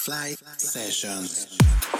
Fly Sessions.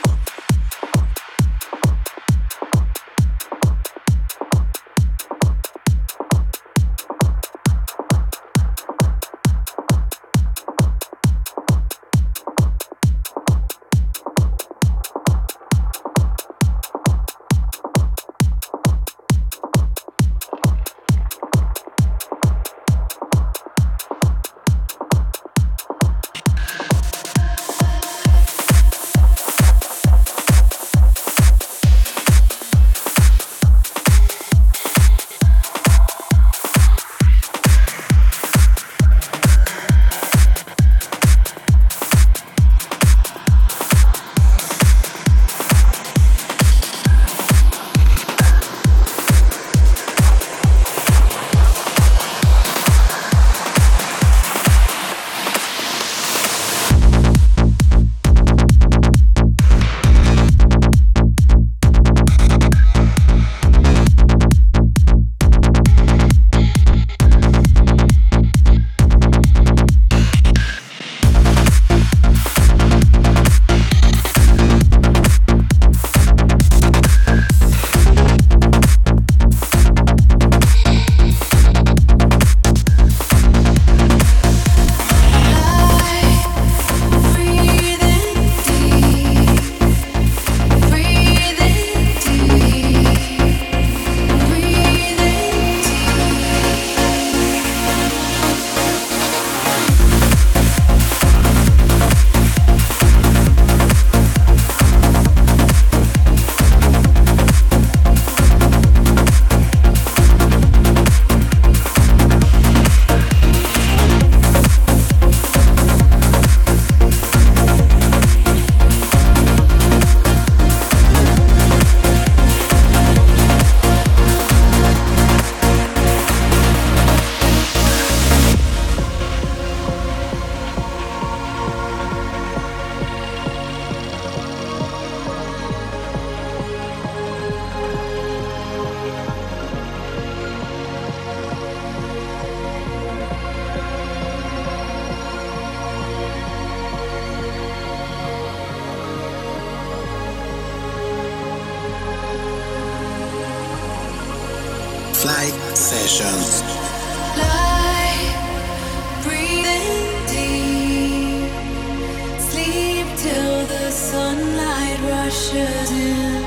in,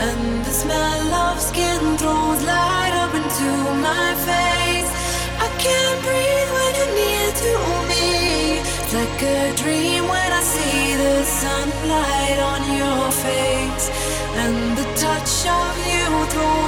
and the smell of skin throws light up into my face. I can't breathe when you're near to me. It's like a dream when I see the sunlight on your face, and the touch of you throws.